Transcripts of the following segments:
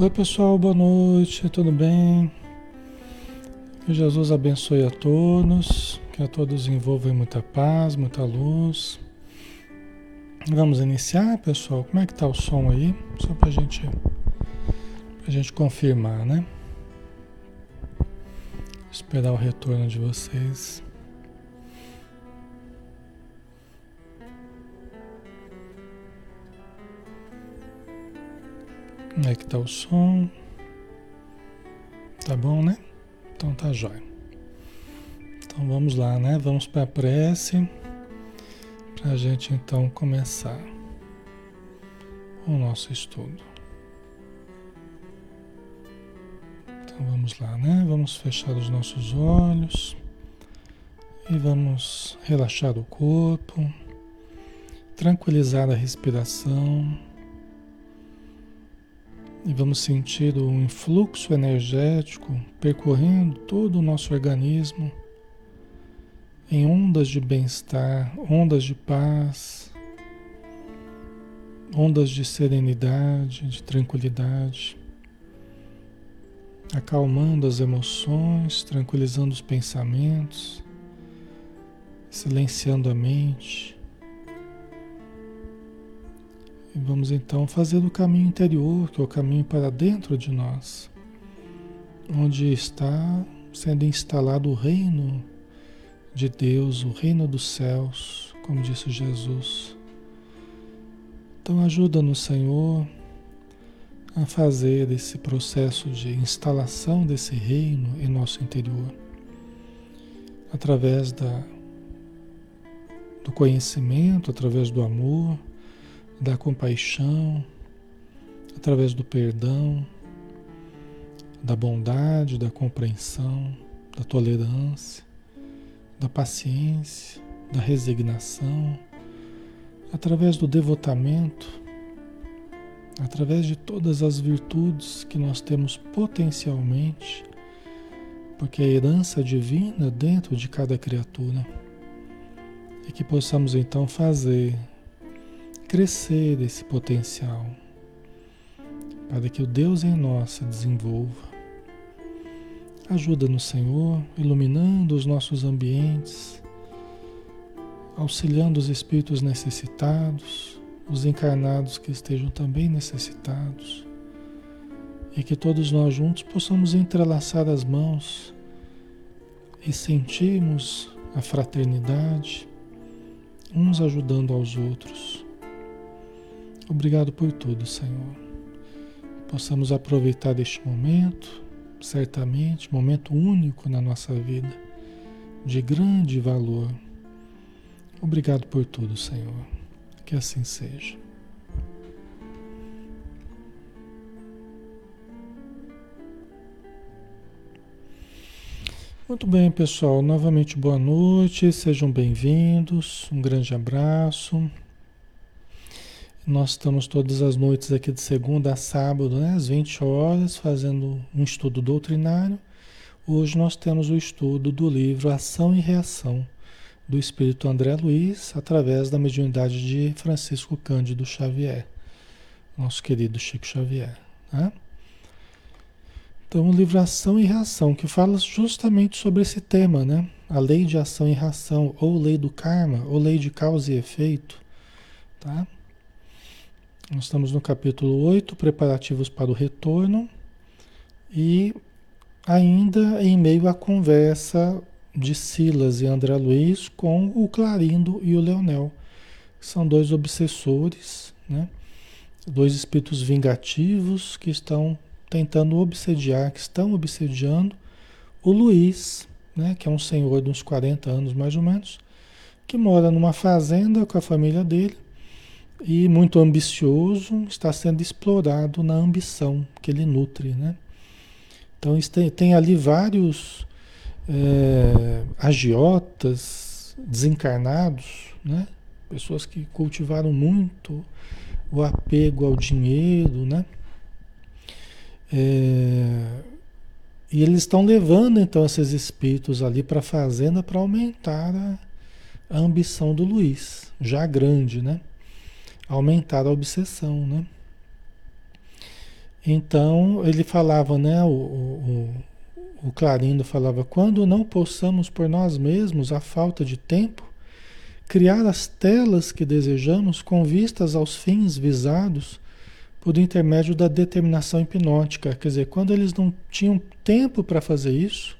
Oi pessoal, boa noite, tudo bem? Que Jesus abençoe a todos, que a todos envolva em muita paz, muita luz. Vamos iniciar, pessoal? Como é que tá o som aí? Só pra gente, pra gente confirmar, né? Esperar o retorno de vocês. Como é que tá o som? Tá bom, né? Então tá jóia. Então vamos lá, né? Vamos para a prece para a gente então começar o nosso estudo. Então vamos lá, né? Vamos fechar os nossos olhos e vamos relaxar o corpo, tranquilizar a respiração. E vamos sentir o influxo energético percorrendo todo o nosso organismo em ondas de bem-estar, ondas de paz, ondas de serenidade, de tranquilidade, acalmando as emoções, tranquilizando os pensamentos, silenciando a mente. Vamos então fazer o caminho interior, que é o caminho para dentro de nós, onde está sendo instalado o reino de Deus, o reino dos céus, como disse Jesus. Então ajuda-nos, Senhor, a fazer esse processo de instalação desse reino em nosso interior, através da, do conhecimento, através do amor, da compaixão, através do perdão, da bondade, da compreensão, da tolerância, da paciência, da resignação, através do devotamento, através de todas as virtudes que nós temos potencialmente, porque a herança divina dentro de cada criatura. E que possamos então fazer crescer esse potencial, para que o Deus em nós se desenvolva. Ajuda-nos, Senhor, iluminando os nossos ambientes, auxiliando os espíritos necessitados, os encarnados que estejam também necessitados, e que todos nós juntos possamos entrelaçar as mãos e sentirmos a fraternidade, uns ajudando aos outros Obrigado por tudo, Senhor. Possamos aproveitar este momento, certamente, momento único na nossa vida, de grande valor. Obrigado por tudo, Senhor. Que assim seja. Muito bem, pessoal. Novamente boa noite, sejam bem-vindos. Um grande abraço. Nós estamos todas as noites aqui de segunda a sábado, né, às 20 horas, fazendo um estudo doutrinário. Hoje nós temos o estudo do livro Ação e Reação, do Espírito André Luiz, através da mediunidade de Francisco Cândido Xavier, nosso querido Chico Xavier. Né? Então, o livro Ação e Reação, que fala justamente sobre esse tema, né? A lei de ação e reação, ou lei do karma, ou lei de causa e efeito, tá? Nós estamos no capítulo 8, preparativos para o retorno, e ainda em meio à conversa de Silas e André Luiz com o Clarindo e o Leonel. São dois obsessores, né? dois espíritos vingativos que estão tentando obsediar, que estão obsediando o Luiz, né? que é um senhor de uns 40 anos mais ou menos, que mora numa fazenda com a família dele e muito ambicioso, está sendo explorado na ambição que ele nutre, né? Então tem, ali vários é, agiotas desencarnados, né? Pessoas que cultivaram muito o apego ao dinheiro, né? É, e eles estão levando então esses espíritos ali para a fazenda para aumentar a, a ambição do Luiz, já grande, né? Aumentar a obsessão, né? Então ele falava, né? O, o, o Clarindo falava: quando não possamos por nós mesmos, a falta de tempo, criar as telas que desejamos com vistas aos fins visados por intermédio da determinação hipnótica. Quer dizer, quando eles não tinham tempo para fazer isso,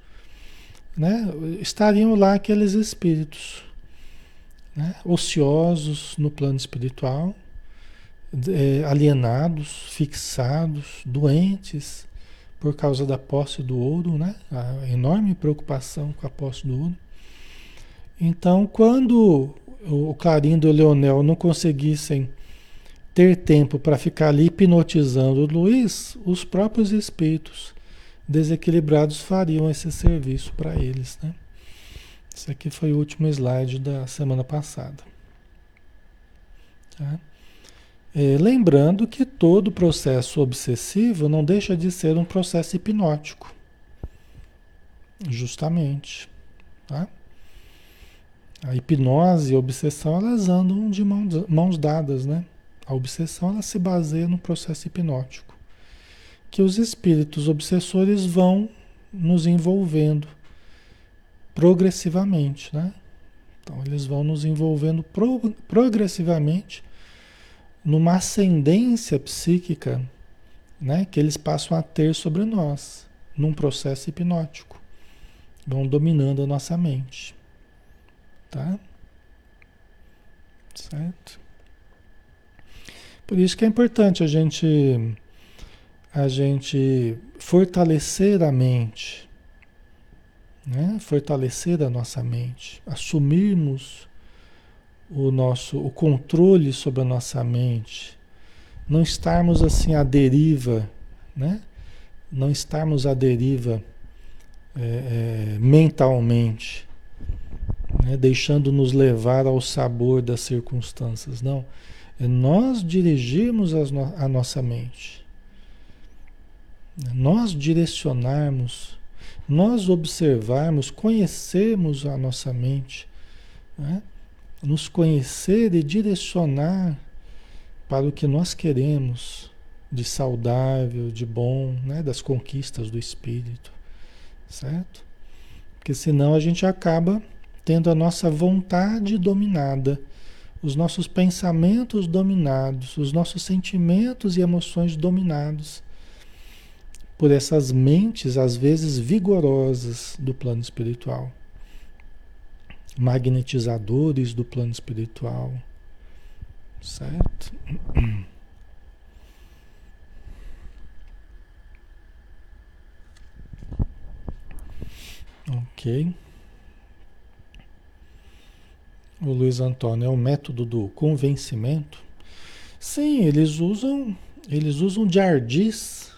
né, estariam lá aqueles espíritos né, ociosos no plano espiritual, é, alienados, fixados, doentes por causa da posse do ouro, né, a enorme preocupação com a posse do ouro. Então, quando o Clarindo e o Leonel não conseguissem ter tempo para ficar ali hipnotizando o Luiz, os próprios espíritos desequilibrados fariam esse serviço para eles. Né? Esse aqui foi o último slide da semana passada. Tá? É, lembrando que todo processo obsessivo não deixa de ser um processo hipnótico. Justamente. Tá? A hipnose e a obsessão elas andam de mãos, mãos dadas, né? A obsessão ela se baseia no processo hipnótico, que os espíritos obsessores vão nos envolvendo progressivamente, né? Então eles vão nos envolvendo pro, progressivamente numa ascendência psíquica, né, que eles passam a ter sobre nós, num processo hipnótico. Vão dominando a nossa mente. Tá? Certo? Por isso que é importante a gente a gente fortalecer a mente, né? Fortalecer a nossa mente, assumirmos o nosso o controle sobre a nossa mente, não estarmos assim à deriva, né? Não estarmos à deriva é, é, mentalmente, né? deixando-nos levar ao sabor das circunstâncias. Não. É nós dirigirmos no a nossa mente. Nós direcionarmos, nós observarmos, conhecermos a nossa mente. Né? Nos conhecer e direcionar para o que nós queremos de saudável, de bom, né? das conquistas do espírito. Certo? Porque senão a gente acaba tendo a nossa vontade dominada, os nossos pensamentos dominados, os nossos sentimentos e emoções dominados por essas mentes, às vezes vigorosas, do plano espiritual, magnetizadores do plano espiritual, certo? Ok. O Luiz Antônio é o método do convencimento. Sim, eles usam, eles usam de ardis,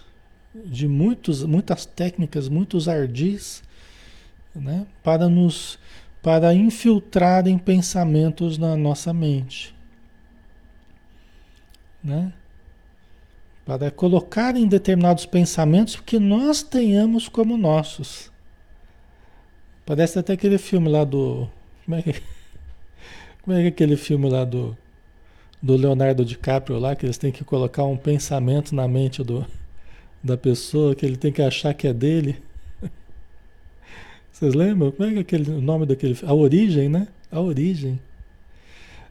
de muitos, muitas técnicas, muitos ardis, né, para nos para infiltrarem pensamentos na nossa mente. Né? Para colocarem determinados pensamentos que nós tenhamos como nossos. Parece até aquele filme lá do. Como é que como é que é aquele filme lá do, do Leonardo DiCaprio lá, que eles têm que colocar um pensamento na mente do, da pessoa, que ele tem que achar que é dele? Vocês lembram? Como é que aquele, o nome daquele A origem, né? A origem.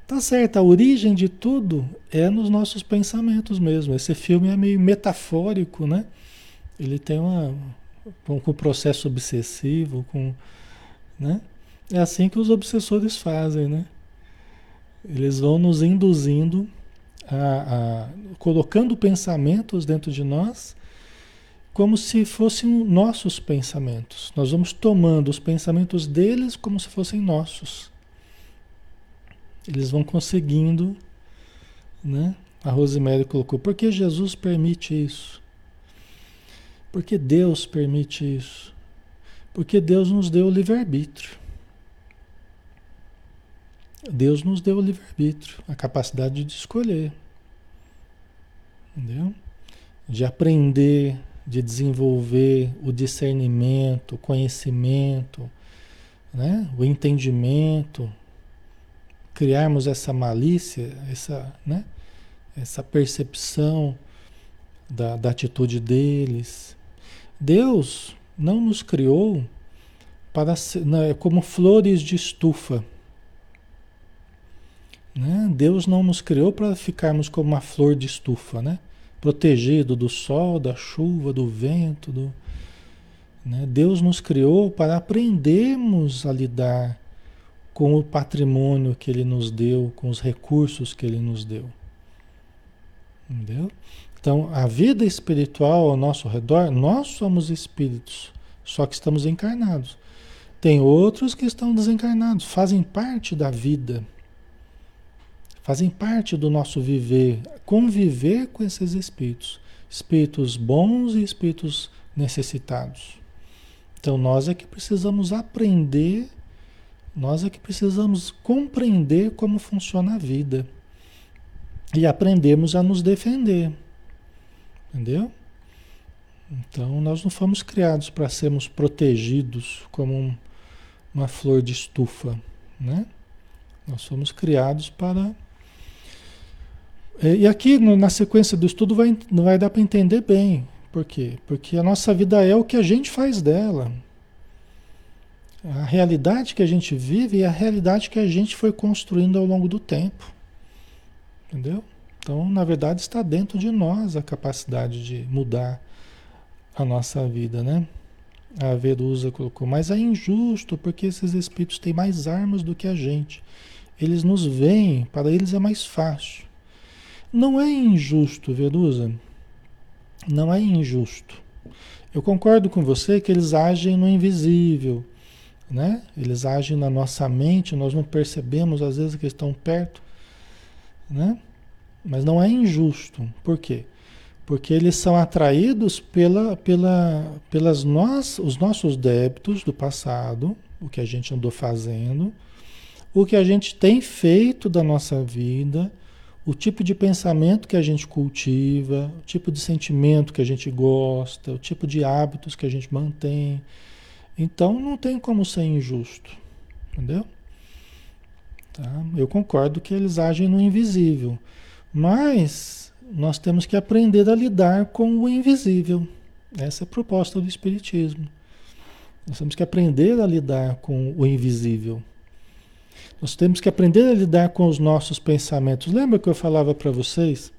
Tá certo, a origem de tudo é nos nossos pensamentos mesmo. Esse filme é meio metafórico, né? Ele tem uma. com, com processo obsessivo, com. Né? É assim que os obsessores fazem, né? Eles vão nos induzindo a, a, colocando pensamentos dentro de nós como se fossem nossos pensamentos. Nós vamos tomando os pensamentos deles como se fossem nossos. Eles vão conseguindo, né? A Rosemary colocou, por que Jesus permite isso? Porque Deus permite isso. Porque Deus nos deu o livre-arbítrio. Deus nos deu o livre-arbítrio, a capacidade de escolher. Entendeu? De aprender, de desenvolver o discernimento, o conhecimento, né? o entendimento, criarmos essa malícia, essa, né? essa percepção da, da atitude deles. Deus não nos criou para ser, né, como flores de estufa. Né? Deus não nos criou para ficarmos como uma flor de estufa, né? Protegido do sol, da chuva, do vento. Do, né? Deus nos criou para aprendermos a lidar com o patrimônio que Ele nos deu, com os recursos que Ele nos deu. Entendeu? Então, a vida espiritual ao nosso redor, nós somos espíritos, só que estamos encarnados. Tem outros que estão desencarnados, fazem parte da vida, fazem parte do nosso viver, conviver com esses espíritos, espíritos bons e espíritos necessitados. Então, nós é que precisamos aprender, nós é que precisamos compreender como funciona a vida e aprendemos a nos defender. Entendeu? Então, nós não fomos criados para sermos protegidos como um, uma flor de estufa, né? Nós fomos criados para. E aqui no, na sequência do estudo vai, vai dar para entender bem. Por quê? Porque a nossa vida é o que a gente faz dela. A realidade que a gente vive é a realidade que a gente foi construindo ao longo do tempo. Entendeu? Então, na verdade, está dentro de nós a capacidade de mudar a nossa vida, né? A Verusa colocou, mas é injusto porque esses espíritos têm mais armas do que a gente. Eles nos veem, para eles é mais fácil. Não é injusto, Verusa. Não é injusto. Eu concordo com você que eles agem no invisível, né? Eles agem na nossa mente, nós não percebemos às vezes que estão perto, né? Mas não é injusto. Por quê? Porque eles são atraídos pela, pela, pelas nós, os nossos débitos do passado, o que a gente andou fazendo, o que a gente tem feito da nossa vida, o tipo de pensamento que a gente cultiva, o tipo de sentimento que a gente gosta, o tipo de hábitos que a gente mantém. Então não tem como ser injusto, entendeu? Tá? Eu concordo que eles agem no invisível. Mas nós temos que aprender a lidar com o invisível. Essa é a proposta do Espiritismo. Nós temos que aprender a lidar com o invisível. Nós temos que aprender a lidar com os nossos pensamentos. Lembra que eu falava para vocês?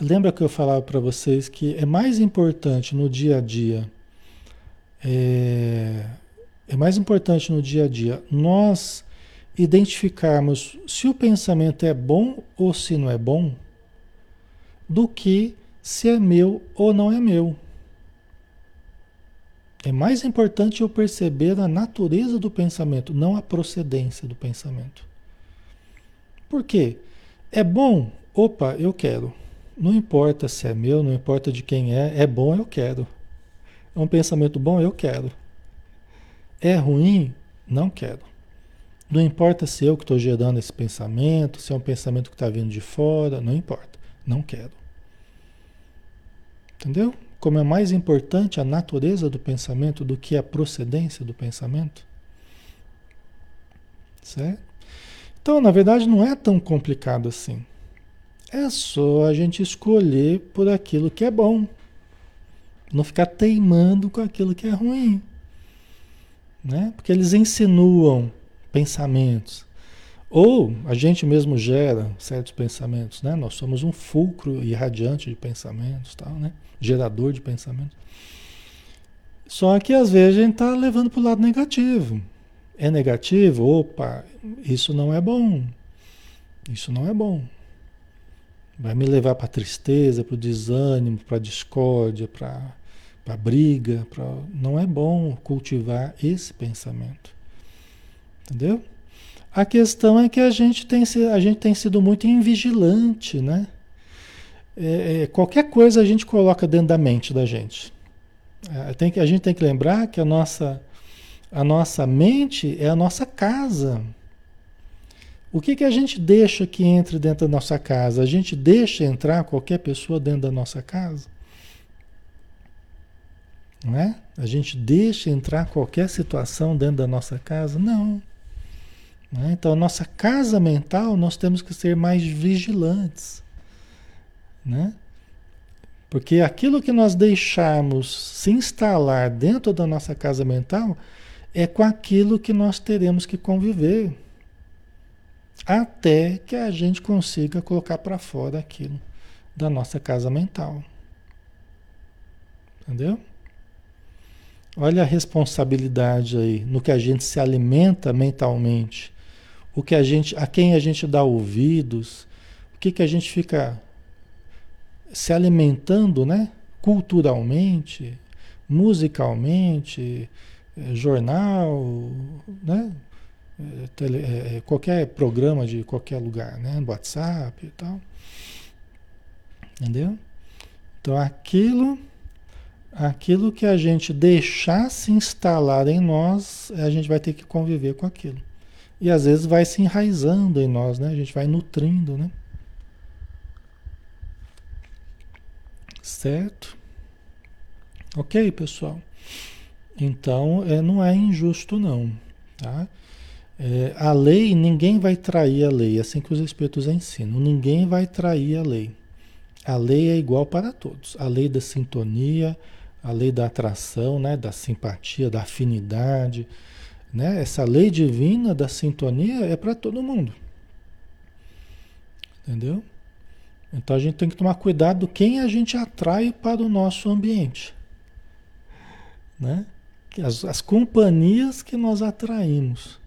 Lembra que eu falava para vocês que é mais importante no dia a dia, é, é mais importante no dia a dia nós identificarmos se o pensamento é bom ou se não é bom, do que se é meu ou não é meu. É mais importante eu perceber a natureza do pensamento, não a procedência do pensamento. Por quê? É bom? Opa, eu quero. Não importa se é meu, não importa de quem é, é bom, eu quero. É um pensamento bom, eu quero. É ruim? Não quero. Não importa se eu que estou gerando esse pensamento, se é um pensamento que está vindo de fora, não importa. Não quero. Entendeu? Como é mais importante a natureza do pensamento do que a procedência do pensamento. Certo? Então, na verdade, não é tão complicado assim. É só a gente escolher por aquilo que é bom. Não ficar teimando com aquilo que é ruim. Né? Porque eles insinuam pensamentos. Ou a gente mesmo gera certos pensamentos, né? Nós somos um fulcro irradiante de pensamentos, tal, né? Gerador de pensamentos. Só que às vezes a gente está levando para o lado negativo. É negativo? Opa, isso não é bom. Isso não é bom. Vai me levar para tristeza, para o desânimo, para a discórdia, para a briga. Pra... Não é bom cultivar esse pensamento. Entendeu? A questão é que a gente tem, a gente tem sido muito invigilante, né? É, é, qualquer coisa a gente coloca dentro da mente da gente. É, tem que, a gente tem que lembrar que a nossa, a nossa mente é a nossa casa. O que, que a gente deixa que entre dentro da nossa casa? A gente deixa entrar qualquer pessoa dentro da nossa casa? Não é? A gente deixa entrar qualquer situação dentro da nossa casa? Não. Né? Então, a nossa casa mental, nós temos que ser mais vigilantes. Né? Porque aquilo que nós deixarmos se instalar dentro da nossa casa mental é com aquilo que nós teremos que conviver até que a gente consiga colocar para fora aquilo da nossa casa mental. Entendeu? Olha a responsabilidade aí no que a gente se alimenta mentalmente, o que a gente, a quem a gente dá ouvidos, o que que a gente fica se alimentando, né? Culturalmente, musicalmente, eh, jornal, né? Eh, tele, é, qualquer programa de qualquer lugar, né? WhatsApp e tal. Entendeu? Então aquilo aquilo que a gente deixar se instalar em nós, a gente vai ter que conviver com aquilo. E às vezes vai se enraizando em nós, né? A gente vai nutrindo, né? Certo? Ok, pessoal? Então, é, não é injusto não, tá? É, a lei, ninguém vai trair a lei, assim que os Espíritos ensinam. Ninguém vai trair a lei. A lei é igual para todos. A lei da sintonia, a lei da atração, né, da simpatia, da afinidade, né? Essa lei divina da sintonia é para todo mundo. Entendeu? Então a gente tem que tomar cuidado quem a gente atrai para o nosso ambiente. Né? As, as companhias que nós atraímos.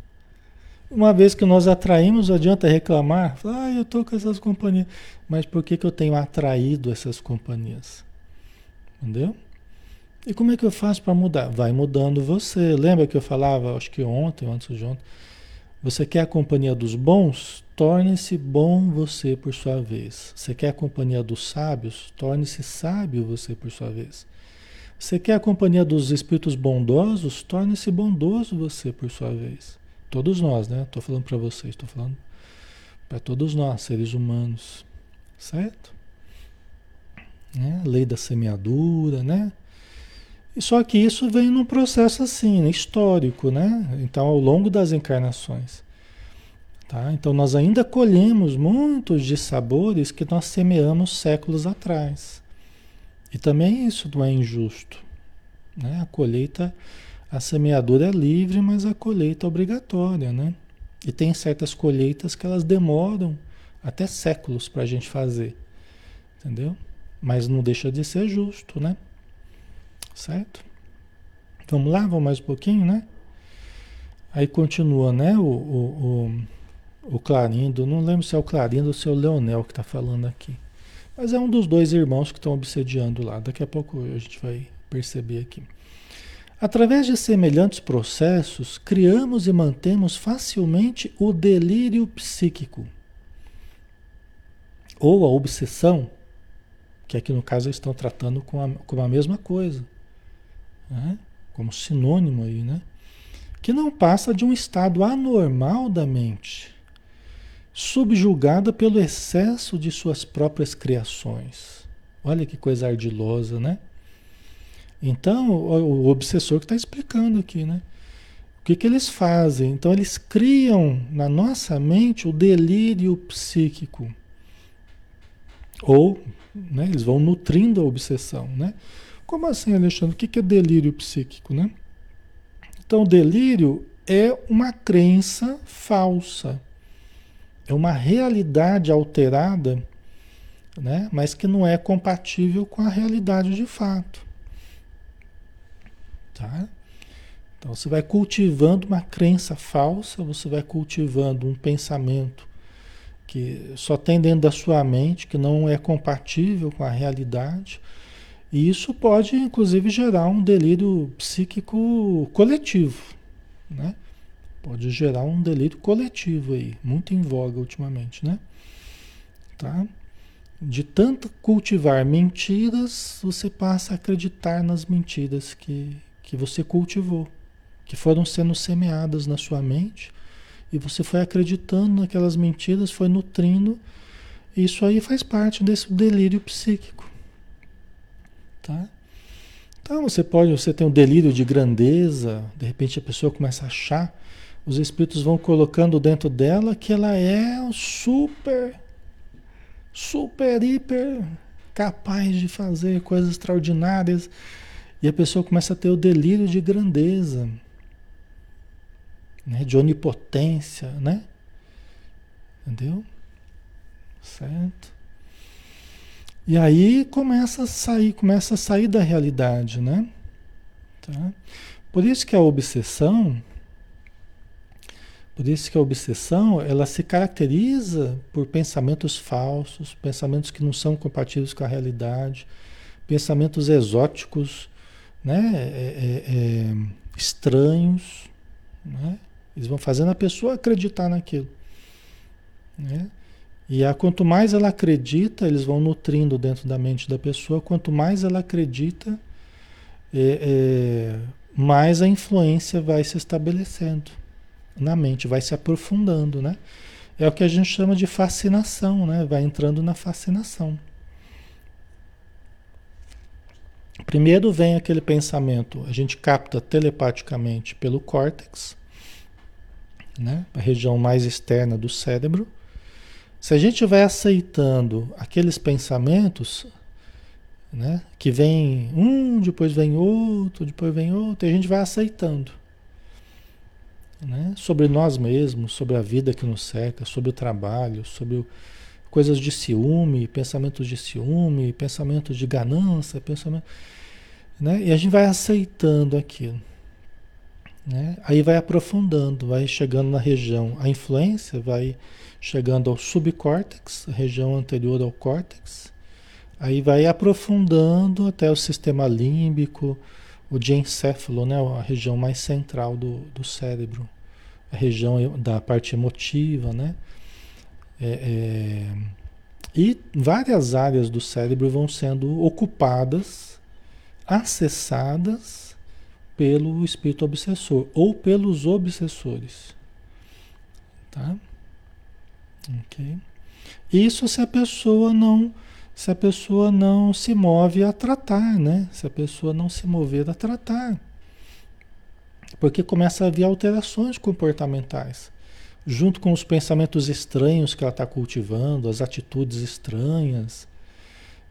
Uma vez que nós atraímos, adianta reclamar, ah, eu estou com essas companhias. Mas por que, que eu tenho atraído essas companhias? Entendeu? E como é que eu faço para mudar? Vai mudando você. Lembra que eu falava, acho que ontem, antes de ontem, você quer a companhia dos bons? Torne-se bom você por sua vez. Você quer a companhia dos sábios? Torne-se sábio você por sua vez. Você quer a companhia dos espíritos bondosos? Torne-se bondoso você por sua vez. Todos nós, né? Estou falando para vocês, estou falando para todos nós, seres humanos, certo? Né? Lei da semeadura, né? Só que isso vem num processo assim, né, histórico, né? Então, ao longo das encarnações. Tá? Então, nós ainda colhemos muitos de sabores que nós semeamos séculos atrás. E também isso não é injusto. Né? A colheita, a semeadura é livre, mas a colheita é obrigatória. Né? E tem certas colheitas que elas demoram até séculos para a gente fazer. Entendeu? Mas não deixa de ser justo, né? Certo? Vamos lá, vamos mais um pouquinho, né? Aí continua, né? O, o, o, o Clarindo, não lembro se é o Clarindo ou se é o Leonel que está falando aqui. Mas é um dos dois irmãos que estão obsediando lá. Daqui a pouco a gente vai perceber aqui. Através de semelhantes processos, criamos e mantemos facilmente o delírio psíquico, ou a obsessão, que aqui no caso eles estão tratando com a, com a mesma coisa né? como sinônimo aí, né? que não passa de um estado anormal da mente, subjugada pelo excesso de suas próprias criações. Olha que coisa ardilosa, né? Então, o, o obsessor que está explicando aqui, né? O que, que eles fazem? Então, eles criam na nossa mente o delírio psíquico. Ou, né, eles vão nutrindo a obsessão, né? Como assim, Alexandre? O que é delírio psíquico, né? Então, delírio é uma crença falsa. É uma realidade alterada, né? mas que não é compatível com a realidade de fato. Tá? Então você vai cultivando uma crença falsa, você vai cultivando um pensamento que só tem dentro da sua mente, que não é compatível com a realidade e isso pode, inclusive, gerar um delírio psíquico coletivo, né? Pode gerar um delírio coletivo aí, muito em voga ultimamente, né? Tá? De tanto cultivar mentiras, você passa a acreditar nas mentiras que, que você cultivou, que foram sendo semeadas na sua mente, e você foi acreditando naquelas mentiras, foi nutrindo. Isso aí faz parte desse delírio psíquico. Tá? Então você pode, você tem um delírio de grandeza, de repente a pessoa começa a achar, os espíritos vão colocando dentro dela que ela é super, super, hiper capaz de fazer coisas extraordinárias. E a pessoa começa a ter o delírio de grandeza, né? de onipotência, né? Entendeu? Certo? E aí começa a sair, começa a sair da realidade, né? Tá? Por isso que a obsessão, por isso que a obsessão, ela se caracteriza por pensamentos falsos, pensamentos que não são compatíveis com a realidade, pensamentos exóticos, né? É, é, é, estranhos, né? Eles vão fazendo a pessoa acreditar naquilo, né? E a, quanto mais ela acredita, eles vão nutrindo dentro da mente da pessoa, quanto mais ela acredita, é, é, mais a influência vai se estabelecendo na mente, vai se aprofundando, né? É o que a gente chama de fascinação, né? Vai entrando na fascinação. Primeiro vem aquele pensamento, a gente capta telepaticamente pelo córtex, né? A região mais externa do cérebro. Se a gente vai aceitando aqueles pensamentos, né? Que vem um, depois vem outro, depois vem outro, e a gente vai aceitando. Né? Sobre nós mesmos, sobre a vida que nos cerca, sobre o trabalho, sobre o, coisas de ciúme, pensamentos de ciúme, pensamentos de ganância, pensamento, né? E a gente vai aceitando aquilo. Né? Aí vai aprofundando, vai chegando na região, a influência vai chegando ao subcórtex, a região anterior ao córtex, Aí vai aprofundando até o sistema límbico, o diencéfalo, né, a região mais central do, do cérebro, a região da parte emotiva, né? É, é, e várias áreas do cérebro vão sendo ocupadas, acessadas pelo espírito obsessor ou pelos obsessores. Tá? Ok? Isso se a pessoa não se a pessoa não se move a tratar, né? Se a pessoa não se mover a tratar. Porque começa a haver alterações comportamentais. Junto com os pensamentos estranhos que ela está cultivando, as atitudes estranhas,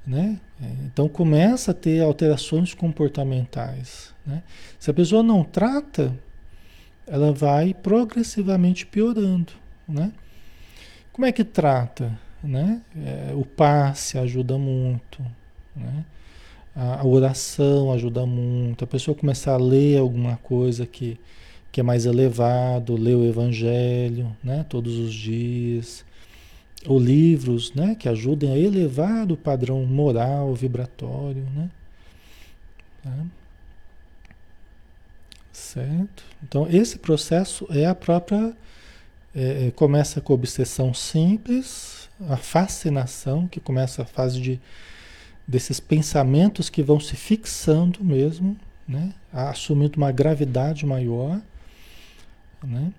né? Então começa a ter alterações comportamentais. Né? Se a pessoa não trata, ela vai progressivamente piorando. Né? Como é que trata? Né? É, o passe ajuda muito, né? a, a, oração ajuda muito. A pessoa começar a ler alguma coisa que, que é mais elevado, ler o Evangelho né? todos os dias, ou livros né? que ajudem a elevar o padrão moral, vibratório. Né? Tá? Certo? Então, esse processo é a própria. É, é começa com a obsessão simples, a fascinação, que começa a fase de, desses pensamentos que vão se fixando mesmo, né? assumindo uma gravidade maior, né?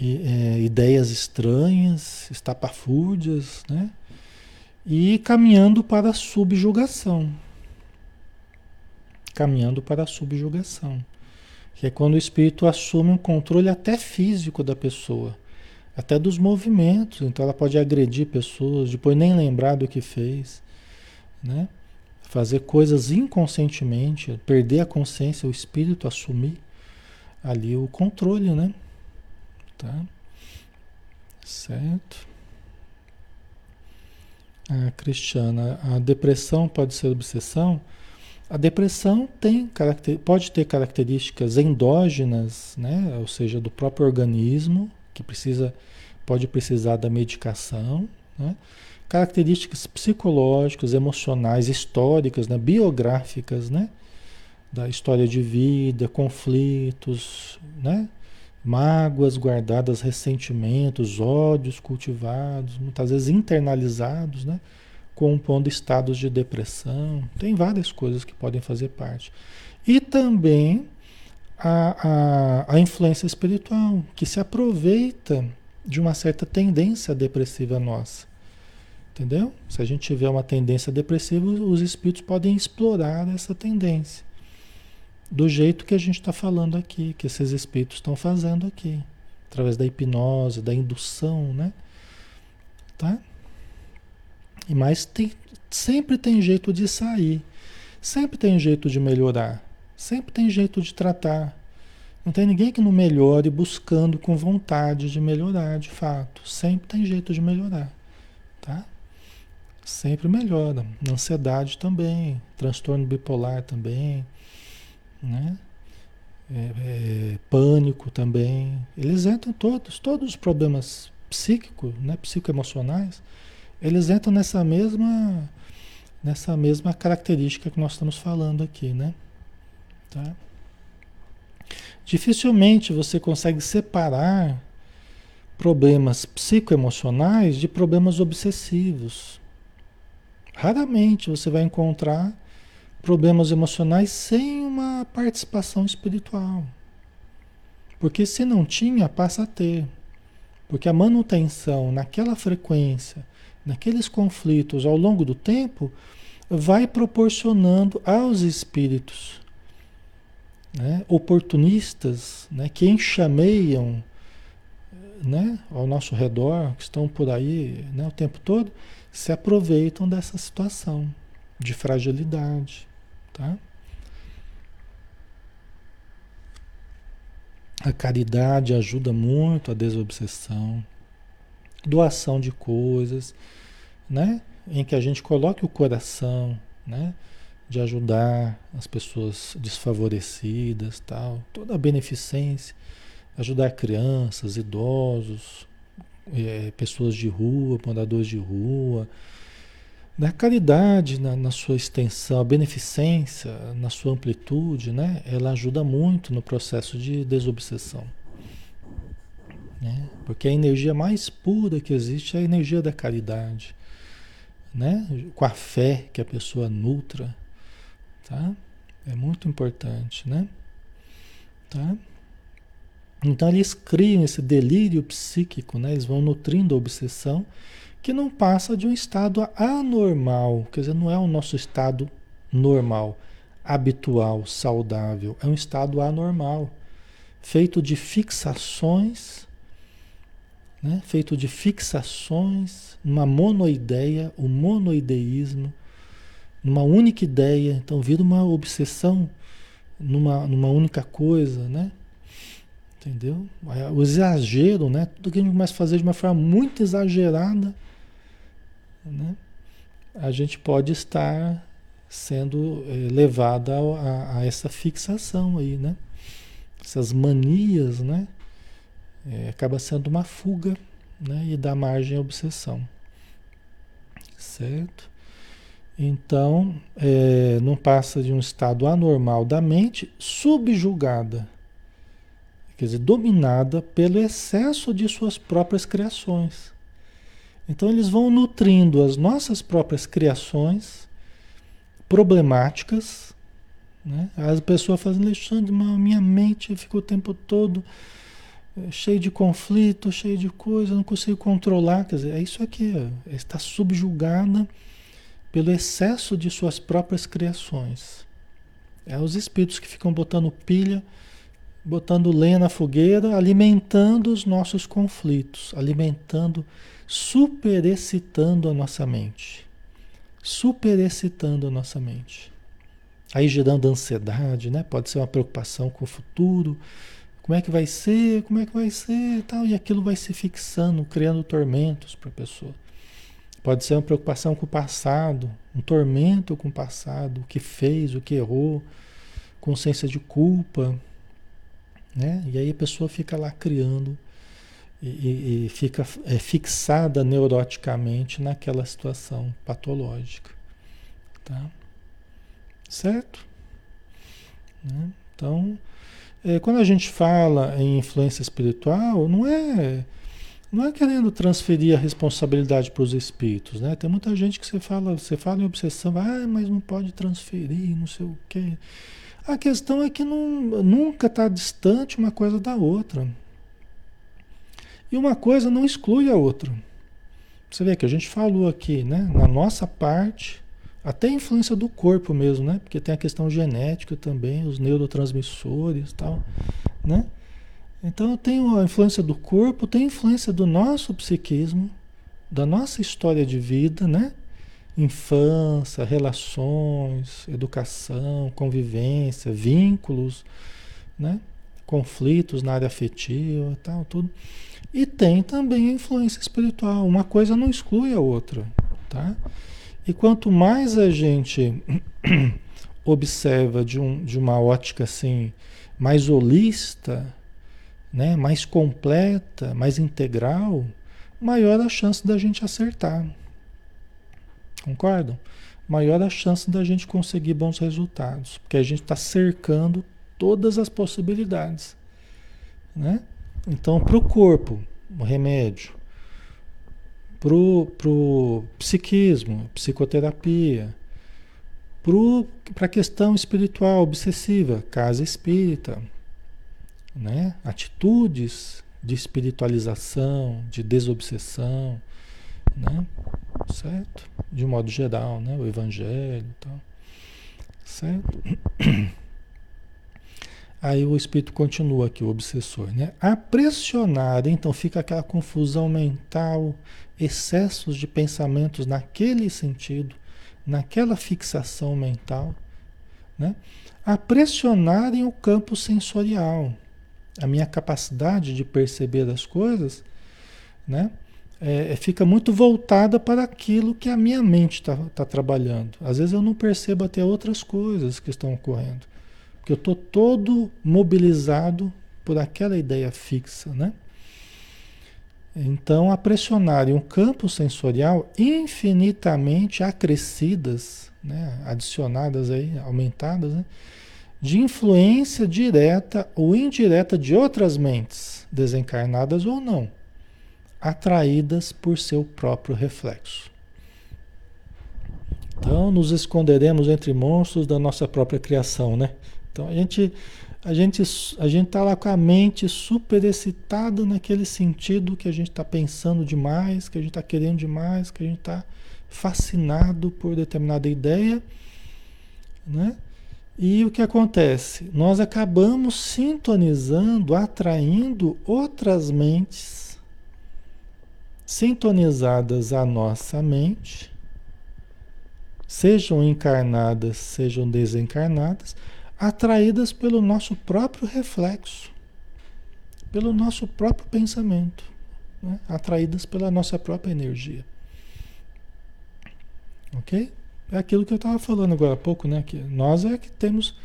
É, ideias estranhas, estapafúrdias, né? e caminhando para a subjugação. Caminhando para a subjugação. Que é quando o espírito assume um controle até físico da pessoa até dos movimentos. Então ela pode agredir pessoas, depois nem lembrar do que fez, né? Fazer coisas inconscientemente, perder a consciência, o espírito assumir ali o controle, né? Tá? Certo? A Cristiana, a depressão pode ser obsessão? A depressão tem pode ter características endógenas, né? ou seja, do próprio organismo, que precisa, pode precisar da medicação, né? características psicológicas, emocionais, históricas, né? biográficas, né? da história de vida, conflitos, né? Mágoas guardadas, ressentimentos, ódios cultivados, muitas vezes internalizados, né? compondo estados de depressão. Tem várias coisas que podem fazer parte. E também a, a, a influência espiritual, que se aproveita de uma certa tendência depressiva nossa. Entendeu? Se a gente tiver uma tendência depressiva, os espíritos podem explorar essa tendência. Do jeito que a gente está falando aqui, que esses espíritos estão fazendo aqui. Através da hipnose, da indução, né? Tá? E mais tem, sempre tem jeito de sair, sempre tem jeito de melhorar, sempre tem jeito de tratar. Não tem ninguém que não melhore buscando com vontade de melhorar, de fato. Sempre tem jeito de melhorar, tá? Sempre melhora. Ansiedade também, transtorno bipolar também, né? É, é, pânico também. Eles entram todos, todos os problemas psíquicos, né, psicoemocionais, eles entram nessa mesma nessa mesma característica que nós estamos falando aqui, né? Tá? Dificilmente você consegue separar problemas psicoemocionais de problemas obsessivos. Raramente você vai encontrar problemas emocionais sem uma participação espiritual. Porque se não tinha, passa a ter. Porque a manutenção naquela frequência, naqueles conflitos ao longo do tempo, vai proporcionando aos espíritos né, oportunistas né, que enxameiam né, ao nosso redor, que estão por aí né, o tempo todo, se aproveitam dessa situação de fragilidade. Tá? A caridade ajuda muito a desobsessão, doação de coisas, né? Em que a gente coloque o coração, né? de ajudar as pessoas desfavorecidas, tal, toda a beneficência, ajudar crianças, idosos, é, pessoas de rua, moradores de rua, da caridade na, na, sua extensão, a beneficência na sua amplitude, né? Ela ajuda muito no processo de desobsessão. Né? Porque a energia mais pura que existe é a energia da caridade, né? Com a fé que a pessoa nutra, tá? É muito importante, né? Tá? Então eles criam esse delírio psíquico, né? Eles vão nutrindo a obsessão que não passa de um estado anormal, quer dizer, não é o nosso estado normal, habitual, saudável, é um estado anormal, feito de fixações, né? feito de fixações, uma monoideia, o monoideísmo, numa única ideia, então vira uma obsessão numa, numa única coisa, né? Entendeu? O exagero, né? Tudo que a gente começa a fazer de uma forma muito exagerada, né? a gente pode estar sendo é, levada a, a, essa fixação aí, né? Essas manias, né? É, acaba sendo uma fuga, né? E dá margem à obsessão, certo? Então, é, não passa de um estado anormal da mente subjugada, quer dizer, dominada pelo excesso de suas próprias criações. Então, eles vão nutrindo as nossas próprias criações problemáticas. Né? As pessoas fazem, Alexandre, minha mente fica o tempo todo é, cheio de conflito, cheio de coisa, não consigo controlar. Quer dizer, é isso aqui, está subjugada pelo excesso de suas próprias criações. É os espíritos que ficam botando pilha, botando lenha na fogueira, alimentando os nossos conflitos, alimentando, superexcitando a nossa mente. Superexcitando a nossa mente. Aí gerando ansiedade, né? Pode ser uma preocupação com o futuro. Como é que vai ser? Como é que vai ser? Tal, e aquilo vai se fixando, criando tormentos para a pessoa. Pode ser uma preocupação com o passado, um tormento com o passado, o que fez, o que errou, consciência de culpa, né? E aí a pessoa fica lá criando e, e fica é, fixada neuroticamente naquela situação patológica, tá? Certo? Né? Então, é, quando a gente fala em influência espiritual, não é não é querendo transferir a responsabilidade para os espíritos, né? Tem muita gente que você fala, você fala em obsessão, ah, mas não pode transferir, não sei o quê. A questão é que não, nunca está distante uma coisa da outra. E uma coisa não exclui a outra. Você vê que a gente falou aqui, né? Na nossa parte, até a influência do corpo mesmo, né? Porque tem a questão genética também, os neurotransmissores e tal, né? Então tem a influência do corpo, tem a influência do nosso psiquismo, da nossa história de vida, né? infância, relações, educação, convivência, vínculos, né? conflitos na área afetiva, tal, tudo. E tem também a influência espiritual. Uma coisa não exclui a outra, tá? E quanto mais a gente observa de, um, de uma ótica assim mais holista, né, mais completa, mais integral, maior a chance da gente acertar. Concordam? Maior a chance da gente conseguir bons resultados, porque a gente está cercando todas as possibilidades. Né? Então, para o corpo, o remédio. Para o psiquismo, psicoterapia. Para a questão espiritual obsessiva, casa espírita. Né? Atitudes de espiritualização, de desobsessão, né? certo? De modo geral, né? o evangelho e tal. Certo? Aí o espírito continua aqui, o obsessor, né? A pressionar, então fica aquela confusão mental, excessos de pensamentos naquele sentido, naquela fixação mental, né? A pressionarem o campo sensorial, a minha capacidade de perceber as coisas, né? É, fica muito voltada para aquilo que a minha mente está tá trabalhando. Às vezes eu não percebo até outras coisas que estão ocorrendo. Porque eu estou todo mobilizado por aquela ideia fixa, né? Então, a pressionarem um campo sensorial infinitamente acrescidas, né? adicionadas aí, aumentadas, né? de influência direta ou indireta de outras mentes, desencarnadas ou não, atraídas por seu próprio reflexo. Então, nos esconderemos entre monstros da nossa própria criação, né? Então a gente a gente a gente está lá com a mente super excitada naquele sentido que a gente está pensando demais, que a gente está querendo demais, que a gente está fascinado por determinada ideia, né? E o que acontece? Nós acabamos sintonizando, atraindo outras mentes sintonizadas à nossa mente, sejam encarnadas, sejam desencarnadas, atraídas pelo nosso próprio reflexo, pelo nosso próprio pensamento, né? atraídas pela nossa própria energia. Ok? É aquilo que eu estava falando agora há pouco, né? Que nós é que temos,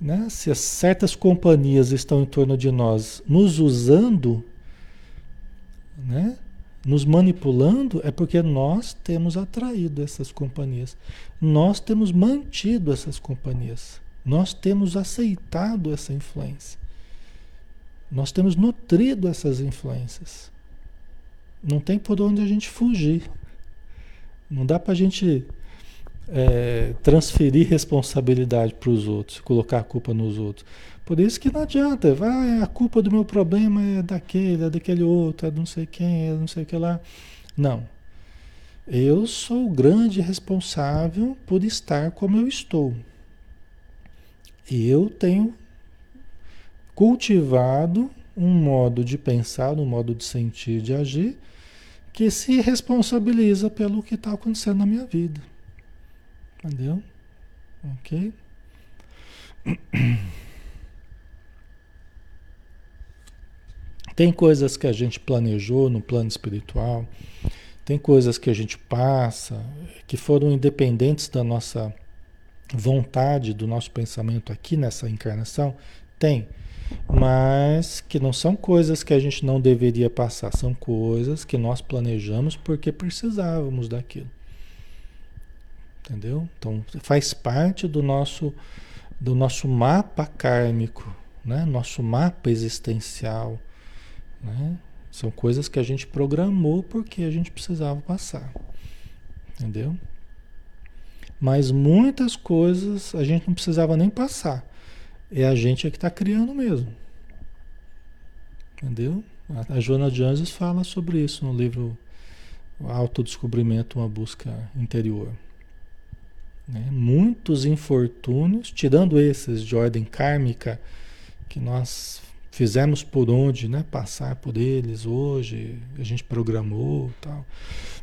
né? Se certas companhias estão em torno de nós, nos usando, né? Nos manipulando, é porque nós temos atraído essas companhias. Nós temos mantido essas companhias. Nós temos aceitado essa influência. Nós temos nutrido essas influências. Não tem por onde a gente fugir. Não dá para a gente é, transferir responsabilidade para os outros, colocar a culpa nos outros. Por isso que não adianta, vai, a culpa do meu problema é daquele, é daquele outro, é de não sei quem, é de não sei o que lá. Não. Eu sou o grande responsável por estar como eu estou. Eu tenho cultivado um modo de pensar, um modo de sentir, de agir, que se responsabiliza pelo que está acontecendo na minha vida. Entendeu? Ok? Tem coisas que a gente planejou no plano espiritual, tem coisas que a gente passa, que foram independentes da nossa vontade do nosso pensamento aqui nessa encarnação? Tem. Mas que não são coisas que a gente não deveria passar, são coisas que nós planejamos porque precisávamos daquilo. Entendeu? Então faz parte do nosso do nosso mapa kármico, né? Nosso mapa existencial, né? São coisas que a gente programou porque a gente precisava passar. Entendeu? Mas muitas coisas a gente não precisava nem passar. É a gente é que está criando mesmo. Entendeu? A Joana de Anjos fala sobre isso no livro Autodescobrimento, uma busca interior. Né? Muitos infortúnios, tirando esses de ordem kármica, que nós fizemos por onde, né? Passar por eles hoje, a gente programou tal.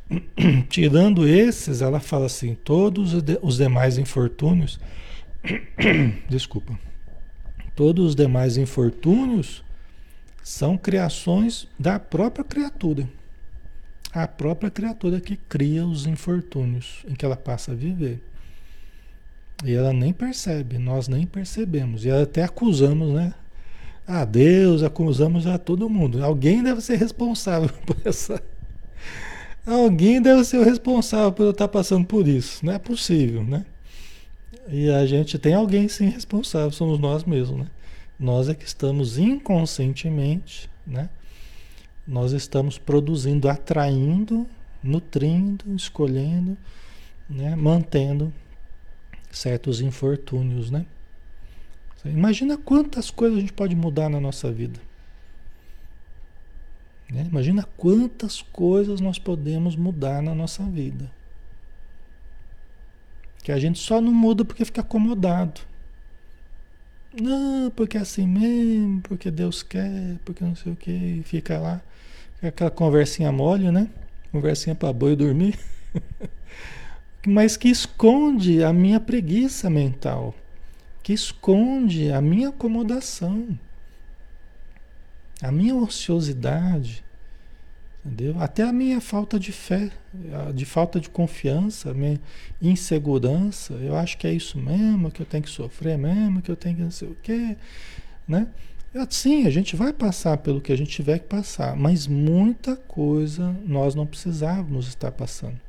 Tirando esses, ela fala assim, todos os demais infortúnios, desculpa, todos os demais infortúnios são criações da própria criatura. A própria criatura que cria os infortúnios em que ela passa a viver. E ela nem percebe, nós nem percebemos. E até acusamos, né? A Deus, acusamos a todo mundo. Alguém deve ser responsável por essa. Alguém deve ser o responsável por eu estar passando por isso. Não é possível, né? E a gente tem alguém sim responsável, somos nós mesmos, né? Nós é que estamos inconscientemente, né? Nós estamos produzindo, atraindo, nutrindo, escolhendo, né? mantendo certos infortúnios, né? Imagina quantas coisas a gente pode mudar na nossa vida. Né? Imagina quantas coisas nós podemos mudar na nossa vida. Que a gente só não muda porque fica acomodado. Não, porque é assim mesmo, porque Deus quer, porque não sei o que, fica lá, aquela conversinha mole, né? Conversinha para boi dormir. Mas que esconde a minha preguiça mental, que esconde a minha acomodação, a minha ociosidade, Entendeu? Até a minha falta de fé, de falta de confiança, a minha insegurança, eu acho que é isso mesmo, que eu tenho que sofrer mesmo, que eu tenho que não sei o quê, né? Sim, a gente vai passar pelo que a gente tiver que passar, mas muita coisa nós não precisávamos estar passando.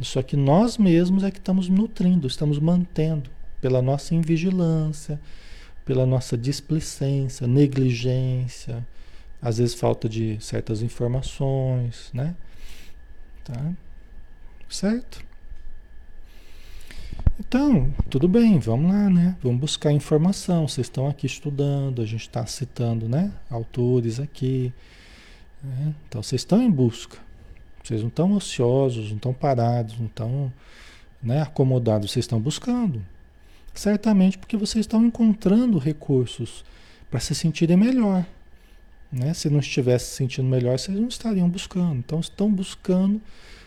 Só que nós mesmos é que estamos nutrindo, estamos mantendo pela nossa invigilância, pela nossa displicência, negligência, às vezes falta de certas informações, né? Tá? Certo? Então, tudo bem, vamos lá, né? Vamos buscar informação. Vocês estão aqui estudando, a gente está citando, né? Autores aqui. Né? Então, vocês estão em busca. Vocês não estão ociosos, não estão parados, não estão né, acomodados. Vocês estão buscando. Certamente porque vocês estão encontrando recursos para se sentirem melhor. Né? Se não estivesse se sentindo melhor, vocês não estariam buscando. Então estão buscando,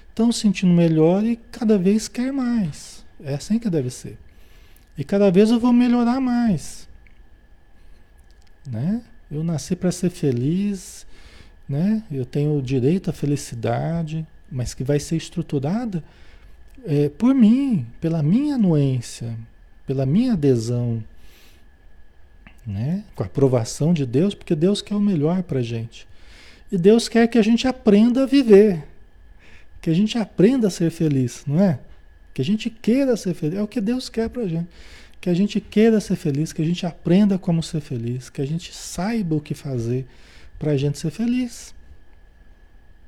estão se sentindo melhor e cada vez quer mais. É assim que deve ser. E cada vez eu vou melhorar mais. Né? Eu nasci para ser feliz, né? Eu tenho direito à felicidade, mas que vai ser estruturada é, por mim, pela minha anuência, pela minha adesão, né? com a aprovação de Deus, porque Deus quer o melhor para a gente. E Deus quer que a gente aprenda a viver, que a gente aprenda a ser feliz, não é? Que a gente queira ser feliz, é o que Deus quer para a gente. Que a gente queira ser feliz, que a gente aprenda como ser feliz, que a gente saiba o que fazer para a gente ser feliz.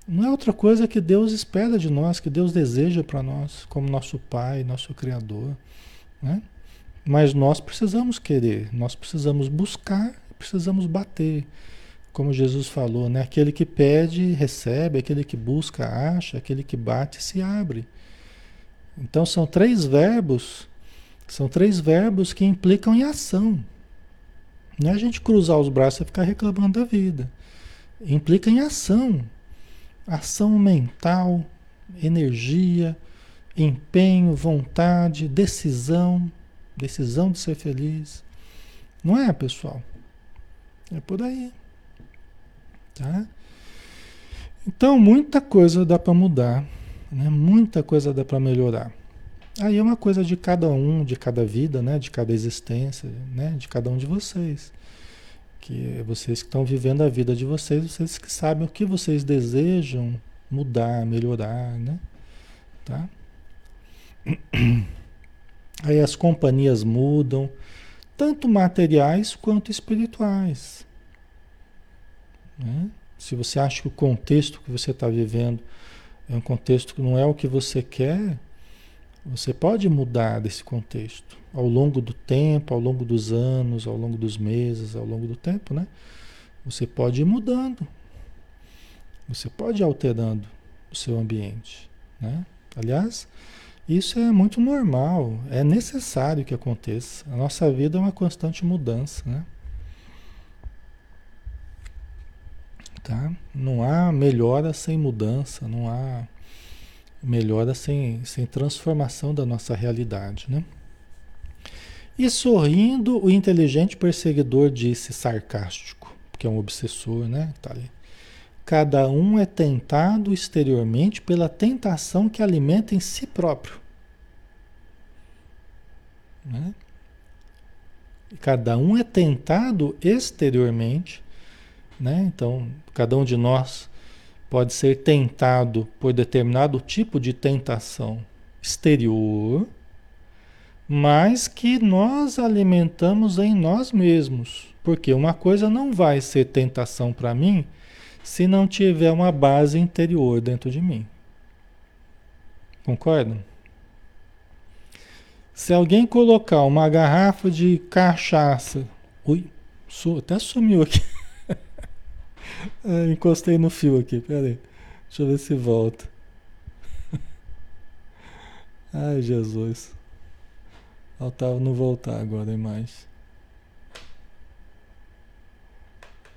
Não é outra coisa que Deus espera de nós, que Deus deseja para nós, como nosso Pai, nosso Criador. Né? Mas nós precisamos querer, nós precisamos buscar, precisamos bater. Como Jesus falou, né? Aquele que pede, recebe, aquele que busca, acha, aquele que bate, se abre. Então são três verbos, são três verbos que implicam em ação. Não é a gente cruzar os braços e ficar reclamando da vida. Implica em ação. Ação mental, energia, empenho, vontade, decisão. Decisão de ser feliz. Não é, pessoal? É por aí. Tá? Então, muita coisa dá para mudar, né? Muita coisa dá para melhorar. Aí é uma coisa de cada um, de cada vida, né? De cada existência, né? De cada um de vocês. Que é vocês que estão vivendo a vida de vocês, vocês que sabem o que vocês desejam mudar, melhorar, né? Tá? Aí as companhias mudam, tanto materiais quanto espirituais. Né? Se você acha que o contexto que você está vivendo é um contexto que não é o que você quer, você pode mudar desse contexto ao longo do tempo, ao longo dos anos, ao longo dos meses, ao longo do tempo, né? Você pode ir mudando. Você pode ir alterando o seu ambiente, né? Aliás, isso é muito normal, é necessário que aconteça. A nossa vida é uma constante mudança, né? Tá? Não há melhora sem mudança, não há melhora sem, sem transformação da nossa realidade, né? E sorrindo, o inteligente perseguidor disse sarcástico, que é um obsessor, né? Tá ali. Cada um é tentado exteriormente pela tentação que alimenta em si próprio. Né? Cada um é tentado exteriormente, né? Então, cada um de nós pode ser tentado por determinado tipo de tentação exterior, mas que nós alimentamos em nós mesmos. Porque uma coisa não vai ser tentação para mim se não tiver uma base interior dentro de mim. Concordam? Se alguém colocar uma garrafa de cachaça. Ui, até sumiu aqui. Ah, encostei no fio aqui, peraí. Deixa eu ver se volta. Ai, Jesus. Faltava não voltar agora a imagem.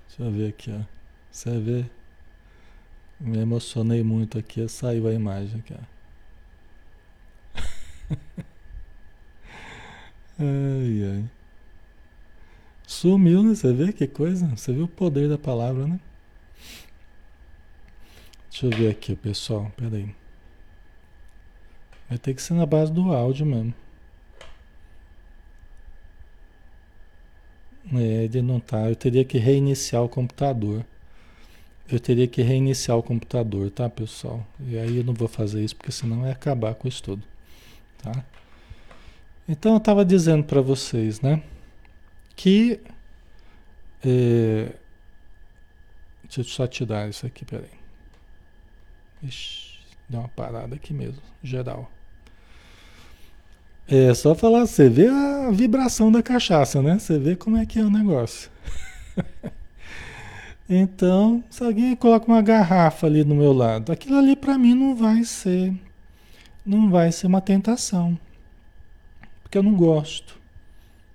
Deixa eu ver aqui, ó. Você vê? Me emocionei muito aqui, saiu a imagem aqui, ai, ai. Sumiu, né? Você vê que coisa? Você viu o poder da palavra, né? Deixa eu ver aqui, pessoal. Pera aí. Vai ter que ser na base do áudio mesmo. É, ele não tá. Eu teria que reiniciar o computador. Eu teria que reiniciar o computador, tá, pessoal? E aí eu não vou fazer isso porque senão vai acabar com isso tudo, tá? Então eu estava dizendo para vocês, né? Que é, deixa eu só tirar isso aqui, peraí. Ixi, deu uma parada aqui mesmo, geral. É só falar, você vê a vibração da cachaça, né? Você vê como é que é o negócio. então, se alguém coloca uma garrafa ali no meu lado, aquilo ali para mim não vai ser não vai ser uma tentação. Porque eu não gosto.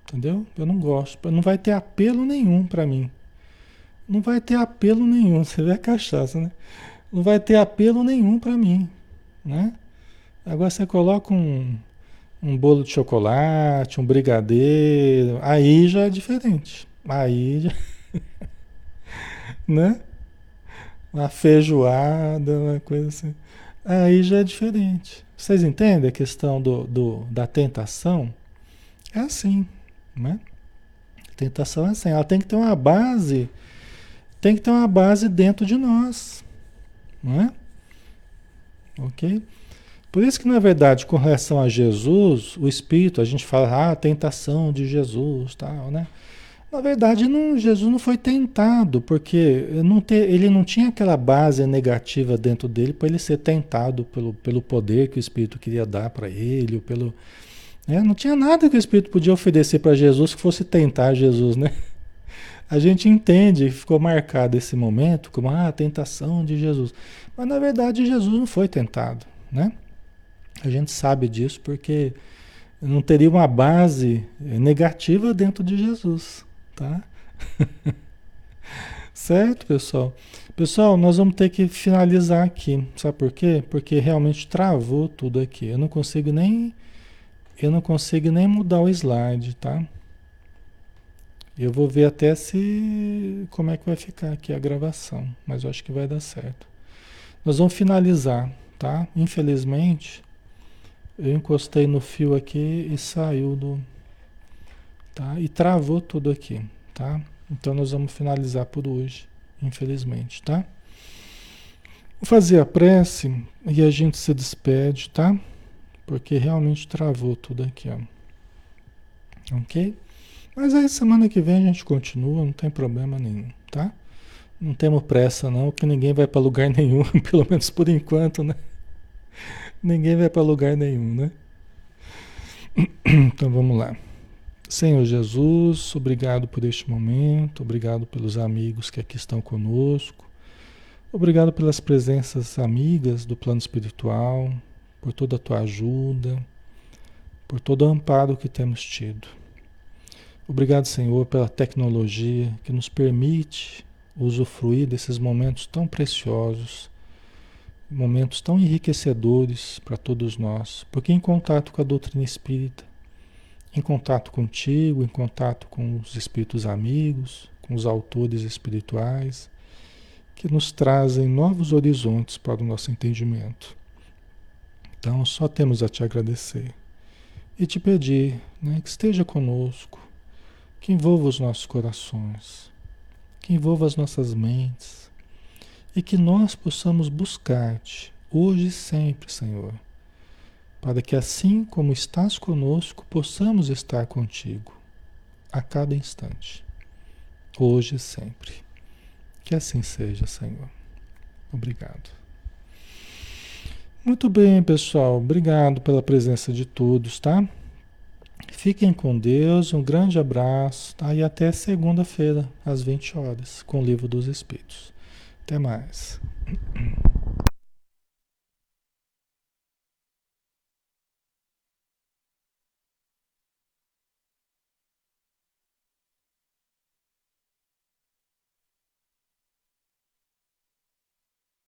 Entendeu? Eu não gosto. Não vai ter apelo nenhum para mim. Não vai ter apelo nenhum. Você vê a cachaça, né? Não vai ter apelo nenhum para mim, né? Agora você coloca um, um bolo de chocolate, um brigadeiro, aí já é diferente. Aí já. né? Uma feijoada, uma coisa assim. Aí já é diferente. Vocês entendem a questão do, do, da tentação? É assim, né? Tentação é assim, ela tem que ter uma base, tem que ter uma base dentro de nós, não é? Ok? Por isso que, na verdade, com relação a Jesus, o Espírito, a gente fala, ah, a tentação de Jesus, tal, né? Na verdade, não, Jesus não foi tentado, porque não ter, ele não tinha aquela base negativa dentro dele para ele ser tentado pelo, pelo poder que o Espírito queria dar para ele, pelo, né? Não tinha nada que o Espírito podia oferecer para Jesus que fosse tentar Jesus, né? A gente entende, ficou marcado esse momento como ah, a tentação de Jesus. Mas na verdade Jesus não foi tentado, né? A gente sabe disso porque não teria uma base negativa dentro de Jesus, tá? certo, pessoal? Pessoal, nós vamos ter que finalizar aqui. Sabe por quê? Porque realmente travou tudo aqui. Eu não consigo nem eu não consigo nem mudar o slide, tá? Eu vou ver até se como é que vai ficar aqui a gravação, mas eu acho que vai dar certo. Nós vamos finalizar, tá? Infelizmente, eu encostei no fio aqui e saiu do tá? E travou tudo aqui, tá? Então nós vamos finalizar por hoje, infelizmente, tá? Vou fazer a prece e a gente se despede, tá? Porque realmente travou tudo aqui, ó. Ok? Mas aí semana que vem a gente continua, não tem problema nenhum, tá? Não temos pressa não, que ninguém vai para lugar nenhum, pelo menos por enquanto, né? Ninguém vai para lugar nenhum, né? Então vamos lá. Senhor Jesus, obrigado por este momento, obrigado pelos amigos que aqui estão conosco, obrigado pelas presenças amigas do plano espiritual, por toda a tua ajuda, por todo o amparo que temos tido. Obrigado, Senhor, pela tecnologia que nos permite usufruir desses momentos tão preciosos, momentos tão enriquecedores para todos nós, porque em contato com a doutrina espírita, em contato contigo, em contato com os espíritos amigos, com os autores espirituais, que nos trazem novos horizontes para o nosso entendimento. Então, só temos a te agradecer e te pedir né, que esteja conosco, que envolva os nossos corações, que envolva as nossas mentes e que nós possamos buscar-te hoje e sempre, Senhor, para que assim como estás conosco, possamos estar contigo a cada instante, hoje e sempre. Que assim seja, Senhor. Obrigado. Muito bem, pessoal. Obrigado pela presença de todos, tá? Fiquem com Deus, um grande abraço tá? e até segunda-feira, às 20 horas, com o Livro dos Espíritos. Até mais.